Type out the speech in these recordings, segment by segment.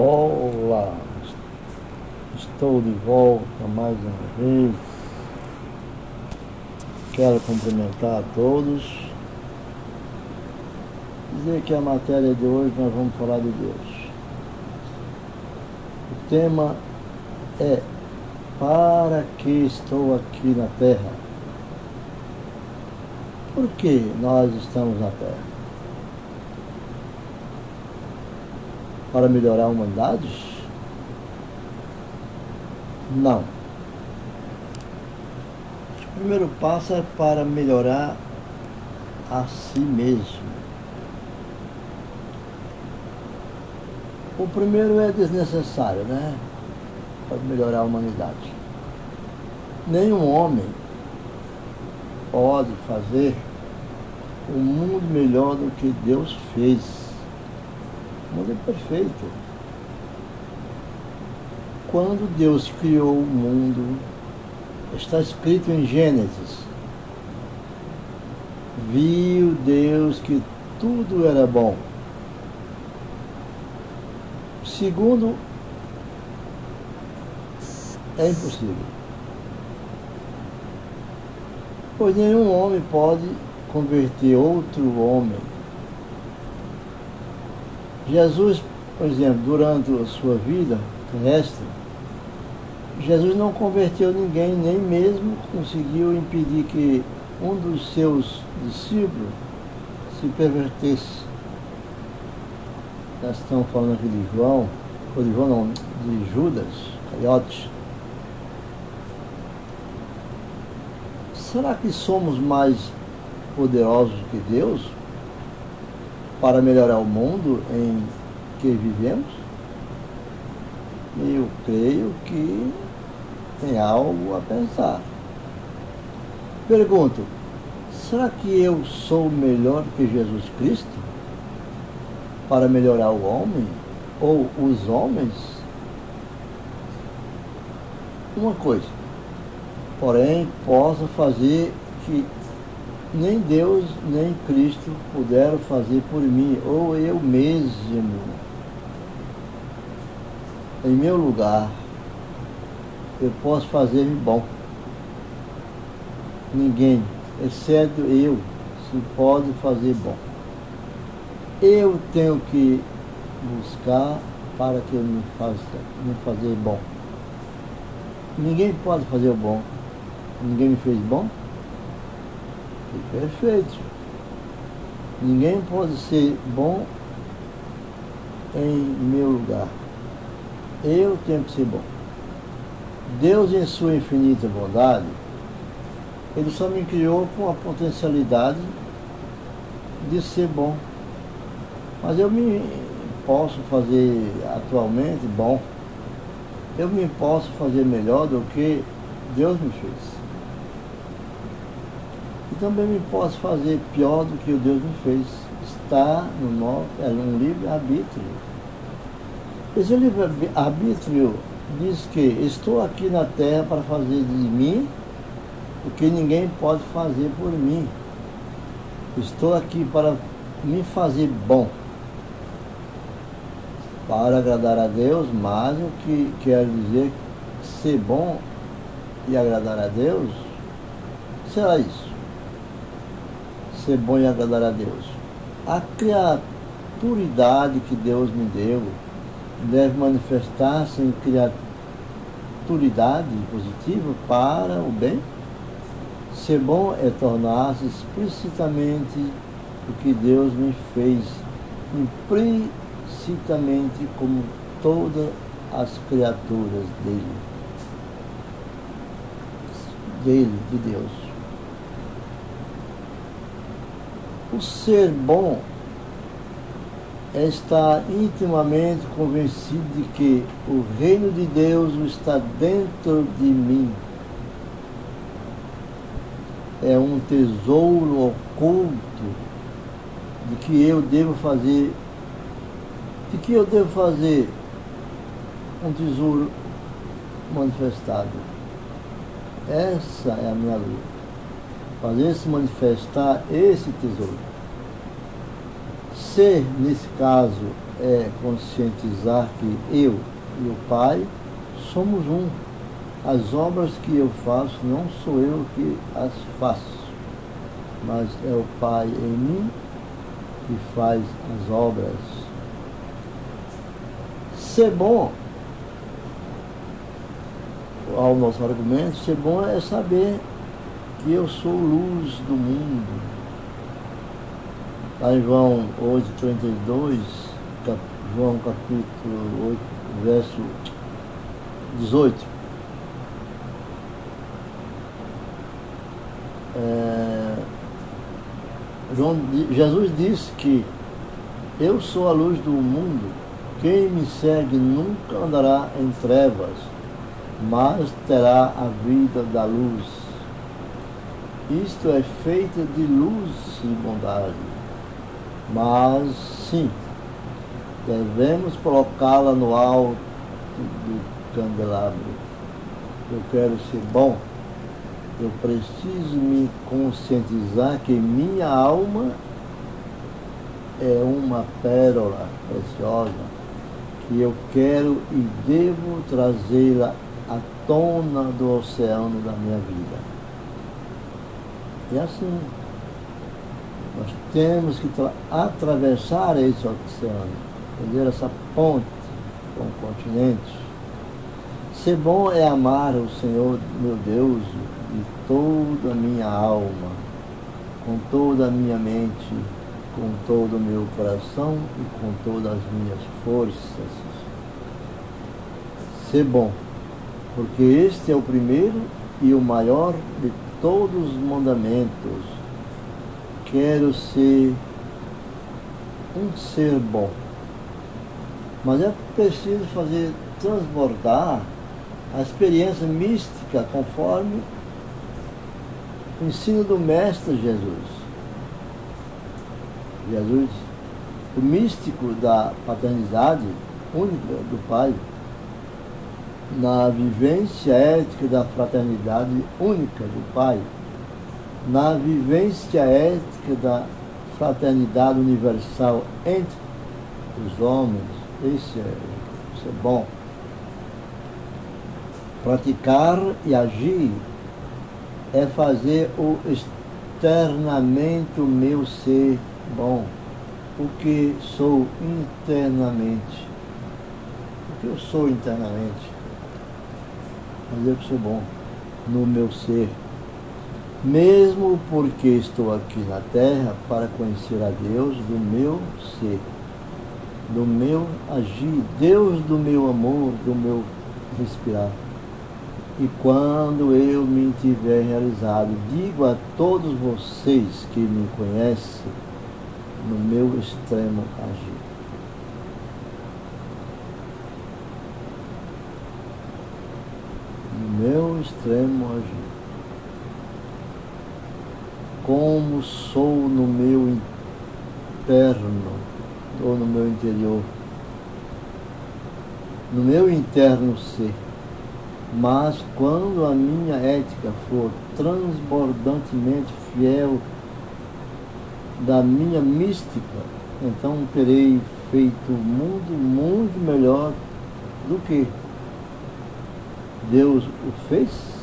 Olá, estou de volta mais uma vez. Quero cumprimentar a todos. Dizer que a matéria de hoje nós vamos falar de Deus. O tema é Para que estou aqui na Terra? Por que nós estamos na Terra? Para melhorar a humanidade? Não. O primeiro passo é para melhorar a si mesmo. O primeiro é desnecessário, né? Para melhorar a humanidade. Nenhum homem pode fazer um mundo melhor do que Deus fez. O mundo é perfeito. Quando Deus criou o mundo, está escrito em Gênesis, viu Deus que tudo era bom. Segundo, é impossível. Pois nenhum homem pode converter outro homem Jesus, por exemplo, durante a sua vida terrestre, Jesus não converteu ninguém, nem mesmo conseguiu impedir que um dos seus discípulos se pervertesse. Nós estamos falando aqui de João, ou de João não, de Judas, Caiotes. Será que somos mais poderosos que Deus? Para melhorar o mundo em que vivemos? Eu creio que tem algo a pensar. Pergunto, será que eu sou melhor que Jesus Cristo para melhorar o homem ou os homens? Uma coisa, porém, posso fazer que nem Deus nem Cristo puderam fazer por mim, ou eu mesmo, em meu lugar, eu posso fazer-me bom. Ninguém, exceto eu, se pode fazer bom. Eu tenho que buscar para que eu me faça me fazer bom. Ninguém pode fazer o bom. Ninguém me fez bom. Perfeito. Ninguém pode ser bom em meu lugar. Eu tenho que ser bom. Deus, em sua infinita bondade, Ele só me criou com a potencialidade de ser bom. Mas eu me posso fazer atualmente bom. Eu me posso fazer melhor do que Deus me fez também me posso fazer pior do que o Deus me fez. Está no nosso, é um livre-arbítrio. Esse livre-arbítrio diz que estou aqui na terra para fazer de mim o que ninguém pode fazer por mim. Estou aqui para me fazer bom, para agradar a Deus, mas o que quer dizer ser bom e agradar a Deus será isso ser bom e agradar a Deus. A criaturidade que Deus me deu deve manifestar-se em criaturidade positiva para o bem. Ser bom é tornar-se explicitamente o que Deus me fez, implicitamente como todas as criaturas dele. Dele, de Deus. O ser bom é estar intimamente convencido de que o reino de Deus está dentro de mim. É um tesouro oculto de que eu devo fazer, de que eu devo fazer um tesouro manifestado. Essa é a minha luta fazer se manifestar esse tesouro. Ser, nesse caso, é conscientizar que eu e o Pai somos um. As obras que eu faço não sou eu que as faço, mas é o Pai em mim que faz as obras. Ser bom, ao nosso argumento, ser bom é saber que eu sou luz do mundo. Lá em João 8,32, cap, João capítulo 8, verso 18. É, João, Jesus disse que eu sou a luz do mundo, quem me segue nunca andará em trevas, mas terá a vida da luz. Isto é feito de luz e bondade. Mas sim, devemos colocá-la no alto do candelabro. Eu quero ser bom. Eu preciso me conscientizar que minha alma é uma pérola preciosa que eu quero e devo trazê-la à tona do oceano da minha vida. E assim, nós temos que atravessar esse oceano, fazer essa ponte com o continente. Ser bom é amar o Senhor, meu Deus, de toda a minha alma, com toda a minha mente, com todo o meu coração e com todas as minhas forças. Ser bom, porque este é o primeiro e o maior de todos os mandamentos. Quero ser um ser bom. Mas é preciso fazer transbordar a experiência mística conforme o ensino do Mestre Jesus. Jesus, o místico da paternidade única do Pai, na vivência ética da fraternidade única do Pai, na vivência ética da fraternidade universal entre os homens. Isso é, isso é bom. Praticar e agir é fazer o externamente o meu ser bom, porque sou internamente. Porque eu sou internamente mas eu que sou bom no meu ser. Mesmo porque estou aqui na terra para conhecer a Deus do meu ser, do meu agir, Deus do meu amor, do meu respirar. E quando eu me tiver realizado, digo a todos vocês que me conhecem, no meu extremo agir. meu extremo agir. Sou no meu interno, ou no meu interior, no meu interno ser. Mas quando a minha ética for transbordantemente fiel da minha mística, então terei feito o mundo muito melhor do que Deus o fez,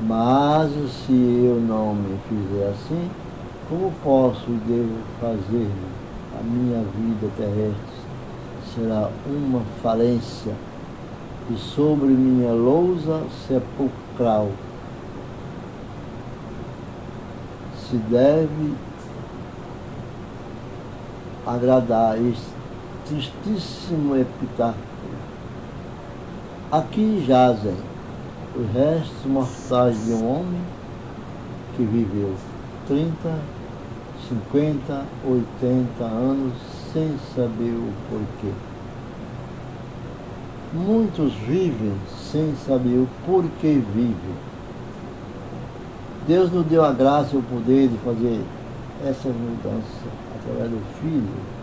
mas se eu não me fizer assim, como posso e devo fazer? A minha vida terrestre? Será uma falência. E sobre minha lousa sepulcral. Se deve agradar este tristíssimo epitáfio. Aqui jazem os restos mortais de um homem que viveu 30, 50, 80 anos sem saber o porquê. Muitos vivem sem saber o porquê vivem. Deus nos deu a graça e o poder de fazer essa mudança através do Filho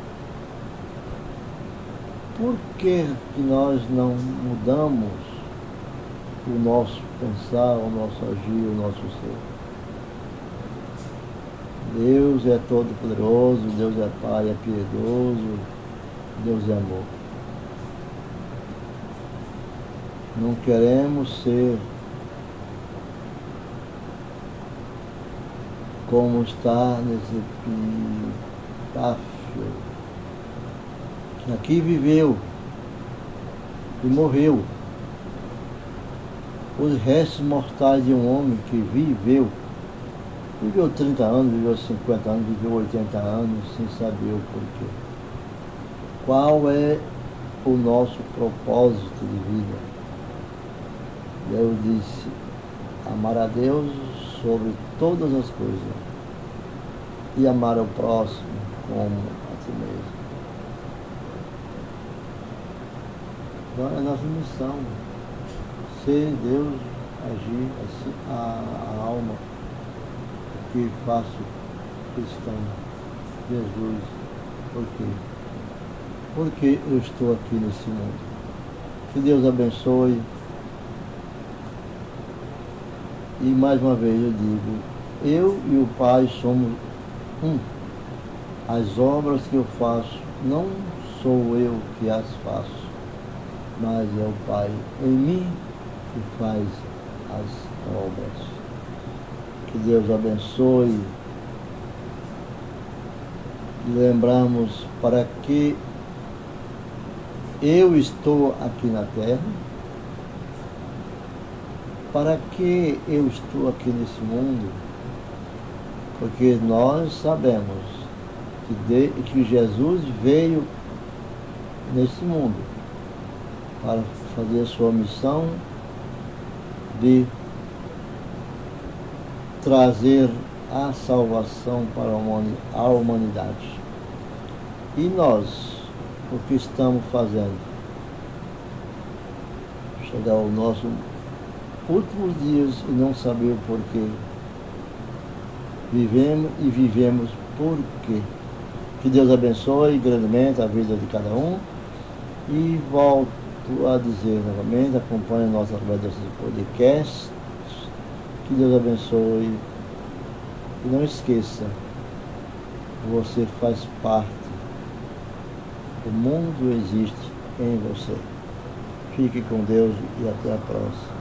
por que, que nós não mudamos o nosso pensar, o nosso agir, o nosso ser? Deus é todo-poderoso, Deus é Pai, é piedoso, Deus é amor. Não queremos ser como está nesse epitáfio, que aqui viveu e morreu. Os restos mortais de um homem que viveu, viveu 30 anos, viveu 50 anos, viveu 80 anos, sem saber o porquê. Qual é o nosso propósito de vida? Deus disse, amar a Deus sobre todas as coisas e amar o próximo como a ti mesmo. Então é a nossa missão, ser Deus, agir assim, a, a alma que faço cristão, Jesus, por quê? Porque eu estou aqui nesse mundo. Que Deus abençoe. E mais uma vez eu digo, eu e o Pai somos um. As obras que eu faço não sou eu que as faço, mas é o Pai em mim que faz as obras. Que Deus abençoe. Lembramos para que eu estou aqui na terra para que eu estou aqui nesse mundo? Porque nós sabemos que, de, que Jesus veio nesse mundo para fazer a sua missão de trazer a salvação para a humanidade. E nós, o que estamos fazendo? Chegar ao nosso últimos dias e não saber o porquê. Vivemos e vivemos por quê. Que Deus abençoe grandemente a vida de cada um. E volto a dizer novamente, acompanhe nossa através podcast. Que Deus abençoe. E não esqueça, você faz parte. O mundo existe em você. Fique com Deus e até a próxima.